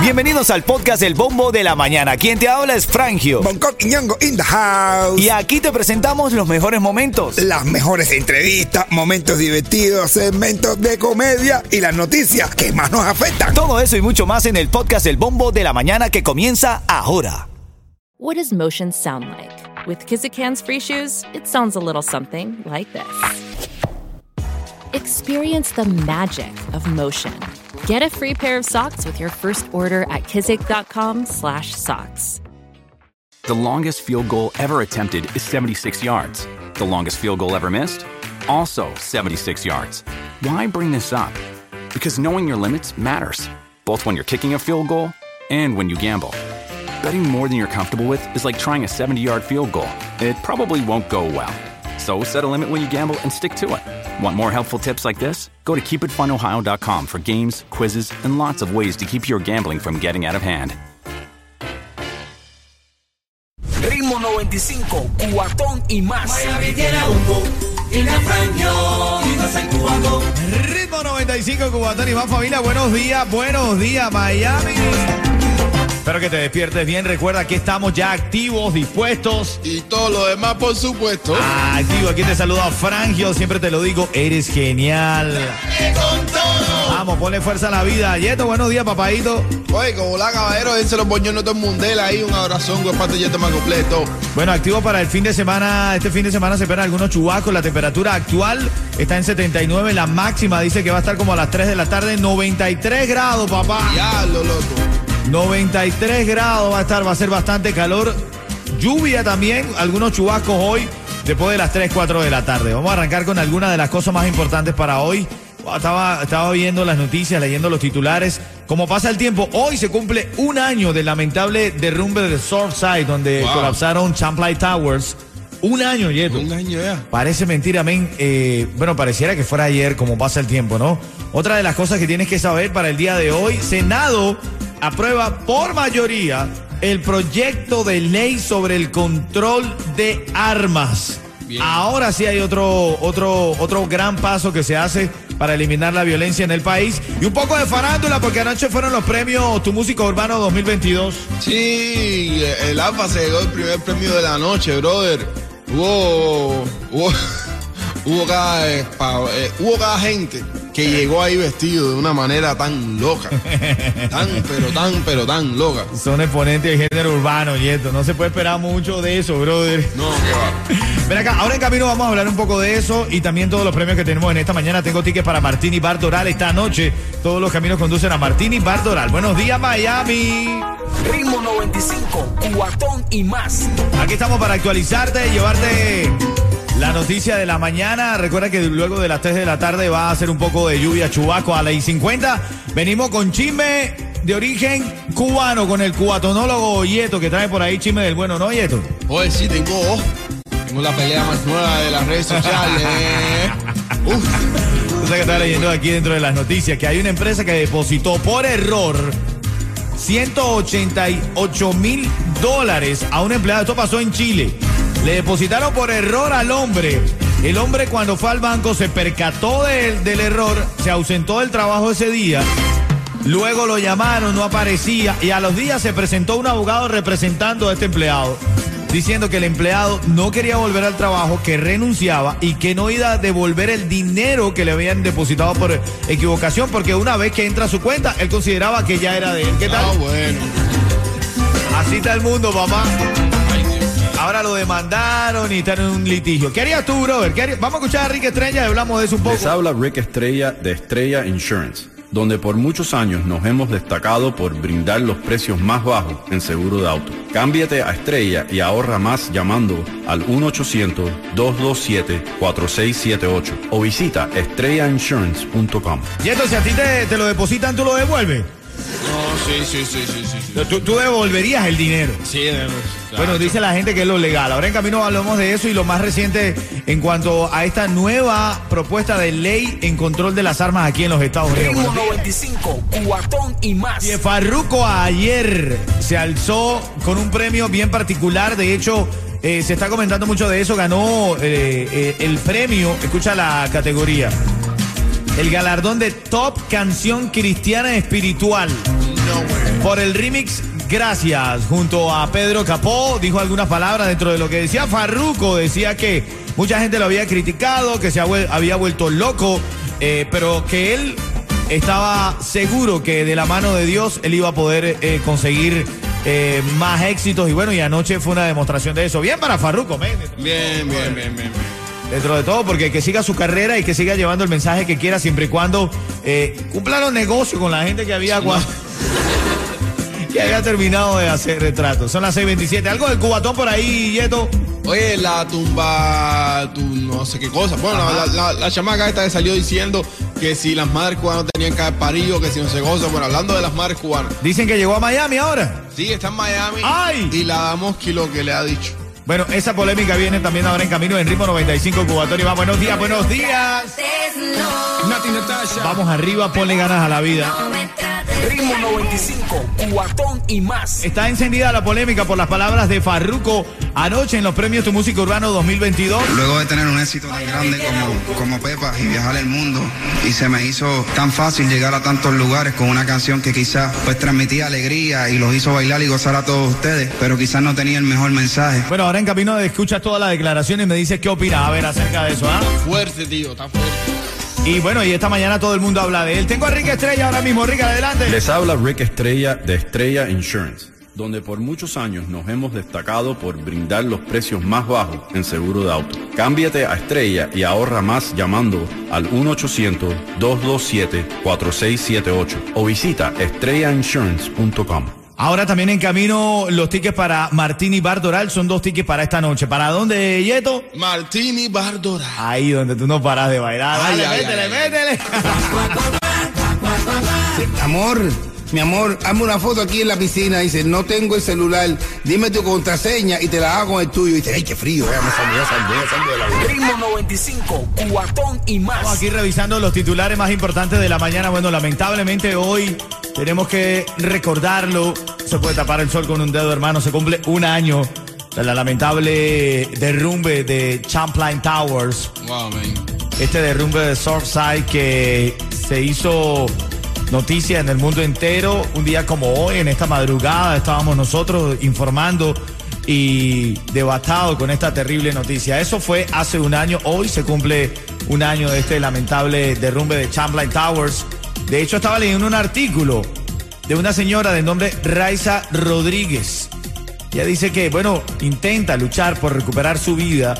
Bienvenidos al podcast El Bombo de la Mañana. Quien te habla es Frangio. Bangkok y Ñongo in the house. Y aquí te presentamos los mejores momentos. Las mejores entrevistas, momentos divertidos, segmentos de comedia y las noticias que más nos afectan. Todo eso y mucho más en el podcast El Bombo de la Mañana que comienza ahora. What does motion sound like? With Kizikans free shoes, it sounds a little something like this. Experience the magic of motion. Get a free pair of socks with your first order at kizik.com/socks. The longest field goal ever attempted is 76 yards. The longest field goal ever missed? Also 76 yards. Why bring this up? Because knowing your limits matters, both when you're kicking a field goal and when you gamble. Betting more than you're comfortable with is like trying a 70 yard field goal. It probably won't go well. So set a limit when you gamble and stick to it. Want more helpful tips like this? Go to keepitfunohio.com for games, quizzes, and lots of ways to keep your gambling from getting out of hand. Ritmo 95, cuatón y más. Miami tiene humo. Ritmo 95, Cubatón y más familia. Buenos días, buenos días, Miami. Espero que te despiertes bien. Recuerda que estamos ya activos, dispuestos. Y todo lo demás, por supuesto. Activo, aquí te saluda Frangio. Siempre te lo digo, eres genial. Vamos, ponle fuerza a la vida. Yeto, buenos días, papadito. Oye, como la caballero, dense los boñones todo el mundel ahí. Un abrazón con parte yeto más completo. Bueno, activo para el fin de semana. Este fin de semana se esperan algunos chubacos. La temperatura actual está en 79. La máxima dice que va a estar como a las 3 de la tarde. 93 grados, papá. Diablo, loco. 93 grados va a estar, va a ser bastante calor. Lluvia también, algunos chubascos hoy, después de las 3, 4 de la tarde. Vamos a arrancar con algunas de las cosas más importantes para hoy. Estaba, estaba viendo las noticias, leyendo los titulares. Como pasa el tiempo, hoy se cumple un año del lamentable derrumbe de Surfside, donde Wow. colapsaron Champlain Towers. Un año, Yeto. Un año ya. Parece mentira, men. Eh, bueno, pareciera que fuera ayer, como pasa el tiempo, ¿no? Otra de las cosas que tienes que saber para el día de hoy, Senado aprueba por mayoría el proyecto de ley sobre el control de armas. Bien. Ahora sí hay otro, otro, otro gran paso que se hace para eliminar la violencia en el país. Y un poco de farándula, porque anoche fueron los premios Tu Músico Urbano 2022. Sí, el AFA se llegó el primer premio de la noche, brother. Hubo. Hubo. Hubo cada, eh, pa- eh, hubo cada gente que llegó ahí vestido de una manera tan loca. Tan, pero tan, pero tan loca. Son exponentes del género urbano, Yeto. No se puede esperar mucho de eso, brother. No, qué va. Ven acá, ahora en camino vamos a hablar un poco de eso y también todos los premios que tenemos en esta mañana. Tengo tickets para Martini Bar Doral esta noche. Todos los caminos conducen a Martini Bar Doral. Buenos días, Miami. Ritmo 95, cuatón y más. Aquí estamos para actualizarte y llevarte la noticia de la mañana. Recuerda que luego de las 3 de la tarde va a hacer un poco de lluvia chubaco a las 50. Venimos con chisme de origen cubano con el cubatonólogo Yeto que trae por ahí chisme del bueno, ¿no, Yeto? Oye, sí, tengo. oh, tengo la pelea más nueva de las redes sociales. Uf. Tú sabes que estaba leyendo aquí dentro de las noticias que hay una empresa que depositó por error 188 mil dólares a un empleado. Esto pasó en Chile. Le depositaron por error al hombre. El hombre cuando fue al banco se percató del, del error, se ausentó del trabajo ese día. Luego lo llamaron, no aparecía y a los días se presentó un abogado representando a este empleado, diciendo que el empleado no quería volver al trabajo, que renunciaba y que no iba a devolver el dinero que le habían depositado por equivocación, porque una vez que entra a su cuenta, él consideraba que ya era de él. ¿Qué Ah, tal? bueno. Así está el mundo, papá. Ahora lo demandaron y están en un litigio. ¿Qué harías tú, brother? ¿Qué harías? Vamos a escuchar a Rick Estrella y hablamos de eso un poco. Les habla Rick Estrella de Estrella Insurance, donde por muchos años nos hemos destacado por brindar los precios más bajos en seguro de auto. Cámbiate a Estrella y ahorra más llamando al 1-800-227-4678 o visita estrellainsurance.com. Y entonces, si a ti te, te lo depositan, ¿tú lo devuelves? No, sí, sí, sí, sí, sí. sí. Tú, tú devolverías el dinero. Sí, de- Bueno, dice la gente que es lo legal. Ahora en camino hablamos de eso y lo más reciente en cuanto a esta nueva propuesta de ley en control de las armas aquí en los Estados Unidos. Ritmo Bueno, 95, cuatón y más. y Farruko ayer se alzó con un premio bien particular. De hecho, eh, se está comentando mucho de eso. Ganó eh, eh, el premio. Escucha la categoría. El galardón de Top Canción Cristiana Espiritual. Por el remix Gracias, junto a Pedro Capó, dijo algunas palabras dentro de lo que decía Farruco, decía que mucha gente lo había criticado, que se había vuelto loco, eh, pero que él estaba seguro que de la mano de Dios él iba a poder eh, conseguir eh, más éxitos. Y bueno, y anoche fue una demostración de eso. Bien para Farruco, Bien, bien, bien, bien, bien. Dentro de todo, porque que siga su carrera y que siga llevando el mensaje que quiera siempre y cuando cumpla los negocios con la gente que había que haya terminado de hacer retratos. Son las 6.27. ¿Algo del cubatón por ahí, Yeto? Oye, la tumba, tu no sé qué cosa. Bueno, la, chamaca esta que salió diciendo que si las madres cubanas tenían que haber parido, que si no se goza. Bueno, hablando de las madres cubanas. Dicen que llegó a Miami ahora. Sí, está en Miami. ¡Ay! Y la damos kilo que le ha dicho. Bueno, esa polémica viene también ahora en camino en ritmo 95 Cubatón. Y va, buenos días, buenos días. Vamos arriba, ponle ganas a la vida. Ritmo 95, cuatón y más. Está encendida la polémica por las palabras de Farruco anoche en los premios Tu Música Urbano 2022. Luego de tener un éxito tan grande como, como Pepa y viajar el mundo, y se me hizo tan fácil llegar a tantos lugares con una canción que quizás pues transmitía alegría y los hizo bailar y gozar a todos ustedes, pero quizás no tenía el mejor mensaje. Bueno, ahora en camino de escuchas toda la declaración y me dices qué opinas a ver acerca de eso, ¿ah? Fuerte, tío, está fuerte. Y bueno, y esta mañana todo el mundo habla de él. Tengo a Rick Estrella ahora mismo. Rick, adelante. Les habla Rick Estrella de Estrella Insurance, donde por muchos años nos hemos destacado por brindar los precios más bajos en seguro de auto. Cámbiate a Estrella y ahorra más llamando al 1-800-227-4678 o visita estrellainsurance.com. Ahora también en camino los tickets para Martini Bar Doral. Son dos tickets para esta noche. ¿Para dónde, Yeto? Martini Bar Doral. Ahí donde tú no paras de bailar. Dale, métele, métele. Amor, mi amor, hazme una foto aquí en la piscina. Dice, no tengo el celular. Dime tu contraseña y te la hago con el tuyo. Y dice, ay, qué frío. Eh, de la Ritmo 95, cuatón y más. Estamos aquí revisando los titulares más importantes de la mañana. Bueno, lamentablemente hoy tenemos que recordarlo. Se puede tapar el sol con un dedo, hermano. Se cumple un año de la lamentable derrumbe de Champlain Towers. Wow, man. Este derrumbe de Surfside que se hizo noticia en el mundo entero. Un día como hoy, en esta madrugada, estábamos nosotros informando y devastados con esta terrible noticia. Eso fue hace un año. Hoy se cumple un año de este lamentable derrumbe de Champlain Towers. De hecho, estaba leyendo un artículo de una señora de nombre Raiza Rodríguez. Ella dice que, bueno, intenta luchar por recuperar su vida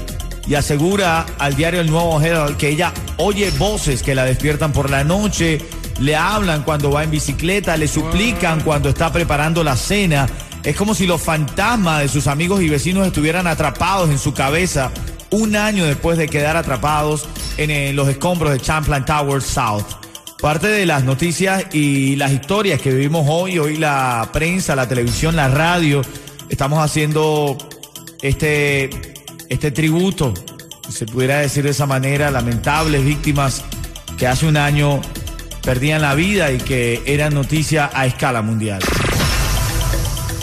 y asegura al diario El Nuevo Herald que ella oye voces que la despiertan por la noche, le hablan cuando va en bicicleta, le suplican cuando está preparando la cena. Es como si los fantasmas de sus amigos y vecinos estuvieran atrapados en su cabeza un año después de quedar atrapados en, eh, los escombros de Champlain Tower South. Parte de las noticias y las historias que vivimos hoy, hoy la prensa, la televisión, la radio, estamos haciendo este, este tributo, se pudiera decir de esa manera, lamentables víctimas que hace un año perdían la vida y que eran noticia a escala mundial.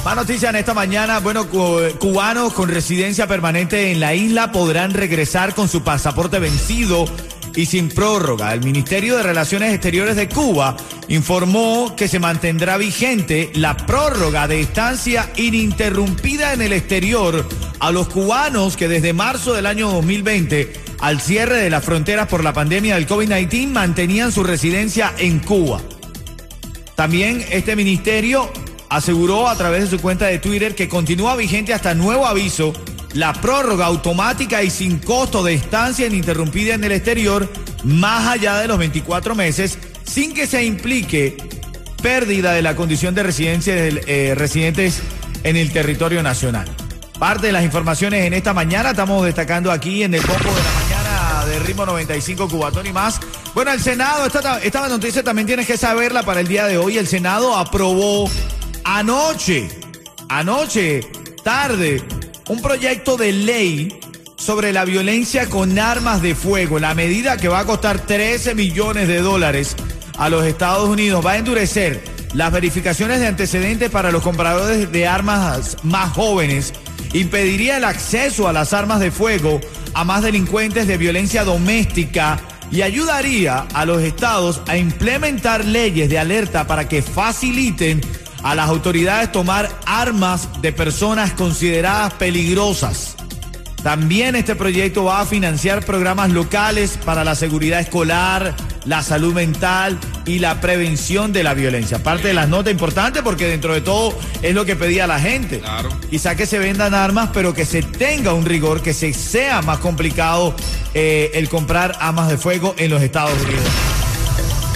Más noticias en esta mañana. Bueno, cubanos con residencia permanente en la isla podrán regresar con su pasaporte vencido y sin prórroga. El Ministerio de Relaciones Exteriores de Cuba informó que se mantendrá vigente la prórroga de estancia ininterrumpida en el exterior a los cubanos que desde marzo del año 2020 al cierre de las fronteras por la pandemia del COVID-19 mantenían su residencia en Cuba. También este ministerio aseguró a través de su cuenta de Twitter que continúa vigente hasta nuevo aviso la prórroga automática y sin costo de estancia ininterrumpida en el exterior más allá de los 24 meses sin que se implique pérdida de la condición de residencia de eh, residentes en el territorio nacional. Parte de las informaciones en esta mañana estamos destacando aquí en el Bombo de la Mañana de Ritmo 95 Cubatón y más. Bueno, el Senado, esta, esta noticia también tienes que saberla para el día de hoy. El Senado aprobó anoche, anoche, tarde, un proyecto de ley sobre la violencia con armas de fuego. La medida que va a costar 13 millones de dólares a los Estados Unidos va a endurecer las verificaciones de antecedentes para los compradores de armas más jóvenes impediría el acceso a las armas de fuego a más delincuentes de violencia doméstica y ayudaría a los estados a implementar leyes de alerta para que faciliten a las autoridades tomar armas de personas consideradas peligrosas. También este proyecto va a financiar programas locales para la seguridad escolar, la salud mental y la prevención de la violencia. Parte de las notas importantes porque dentro de todo es lo que pedía la gente. Claro. Quizá que se vendan armas, pero que se tenga un rigor, que se sea más complicado eh, el comprar armas de fuego en los Estados Unidos.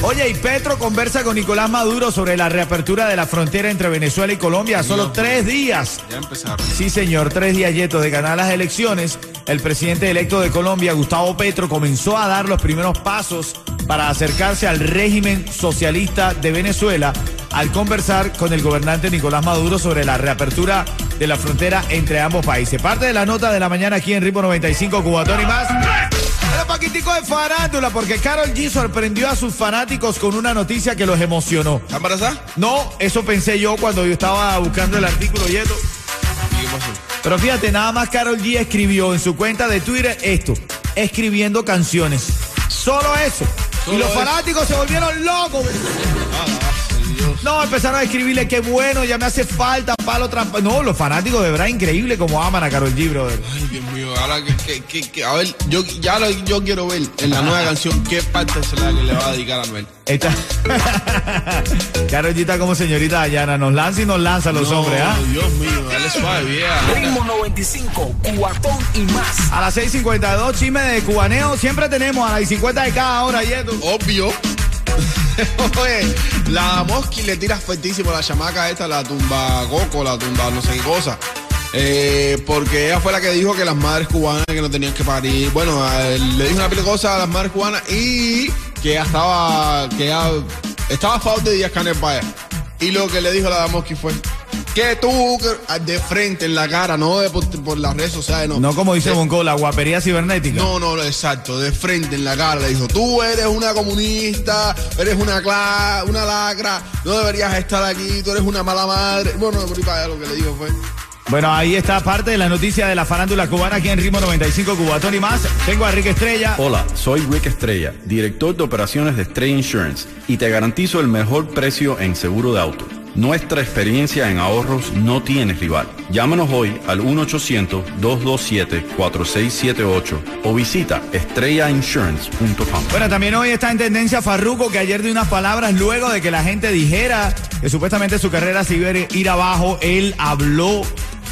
Oye, y Petro conversa con Nicolás Maduro sobre la reapertura de la frontera entre Venezuela y Colombia. Solo tres días. Ya empezaron. Sí, señor, tres días yetos de ganar las elecciones. El presidente electo de Colombia, Gustavo Petro, comenzó a dar los primeros pasos para acercarse al régimen socialista de Venezuela al conversar con el gobernante Nicolás Maduro sobre la reapertura de la frontera entre ambos países. Parte de la nota de la mañana aquí en Ritmo 95, Cubatón y más. Era paquitico de farándula porque Carol G sorprendió a sus fanáticos con una noticia que los emocionó. ¿Está embarazada? No, eso pensé yo cuando yo estaba buscando el artículo y esto. ¿Y qué pasó? Pero fíjate, nada más Carol G escribió en su cuenta de Twitter esto, escribiendo canciones. Solo eso. y los eso. fanáticos se volvieron locos. No, empezaron a escribirle qué bueno, ya me hace falta, palo trampa. No, los fanáticos de verdad increíble como aman a Carol G, brother. Ay, Dios mío, ahora que, que, que, que- a ver, yo ya lo, yo quiero ver en la nueva canción qué parte es la que le va a dedicar a Anuel. Esta... Carol G está como señorita Dayana, nos lanza y nos lanza a los No, hombres, ¿ah? Dios mío, dale suave, vieja. Ritmo 95, cuatón y más. A las 6.52, chisme de cubaneo, siempre tenemos a las 50 de cada hora, y esto. Obvio. Oye, la Mosqui le tira fuertísimo la chamaca esta, la tumba coco, la tumba no sé qué cosa. Eh, porque ella fue la que dijo que las madres cubanas que no tenían que parir. Bueno, le dijo una pila a las madres cubanas y que ella estaba, que estaba a favor de Díaz Canel. Y lo que le dijo la Mosqui fue que tú que- de frente en la cara, no de por, por las redes sociales, no. No como dice Bonco, la guapería cibernética. no, no, no, exacto, de frente en la cara le dijo, tú eres una comunista, eres una cla una lacra, no deberías estar aquí, tú eres una mala madre. Bueno, por ahí para allá lo que le dijo fue. Bueno, ahí está parte de la noticia de la farándula cubana aquí en Ritmo 95 Cubatón y más. Tengo a Rick Estrella. Hola, soy Rick Estrella, director de operaciones de Estrella Insurance y te garantizo el mejor precio en seguro de auto. Nuestra experiencia en ahorros no tiene rival. Llámanos hoy al 1-800-227-4678 o visita estrellainsurance.com. Bueno, también hoy está en tendencia Farruko, que ayer dio unas palabras luego de que la gente dijera que supuestamente su carrera se iba a ir abajo. Él habló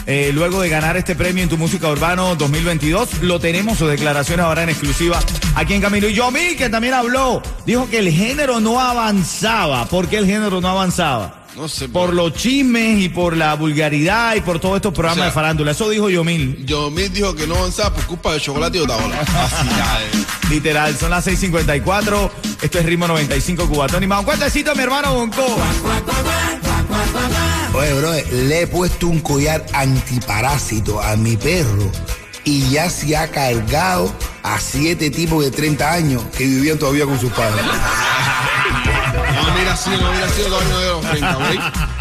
eh, luego de ganar este premio en Tu Música Urbano 2022. Lo tenemos, sus declaraciones ahora en exclusiva aquí en Camilo. Y Yomi, que también habló, dijo que el género no avanzaba. ¿Por qué el género no avanzaba? No sé, Por pero- los chismes y por la vulgaridad y por todos estos programas O sea, de farándula. Eso dijo Yomil. Yo me dijo que no avanzaba por culpa del chocolate y Otaola. Así ya, eh. Literal, son las 6:54. Esto es Ritmo 95 Cubatón y más. Un cuentecito, mi hermano Bonco. Oye, bro, le he puesto un collar antiparásito a mi perro y ya se ha cargado a siete tipos de 30 años que vivían todavía con sus padres. Así, no, así, yo todavía no a los 30, ¿ok?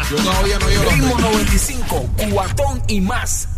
Yo todavía no llego a los 30. Ritmo 95, cuatón y más.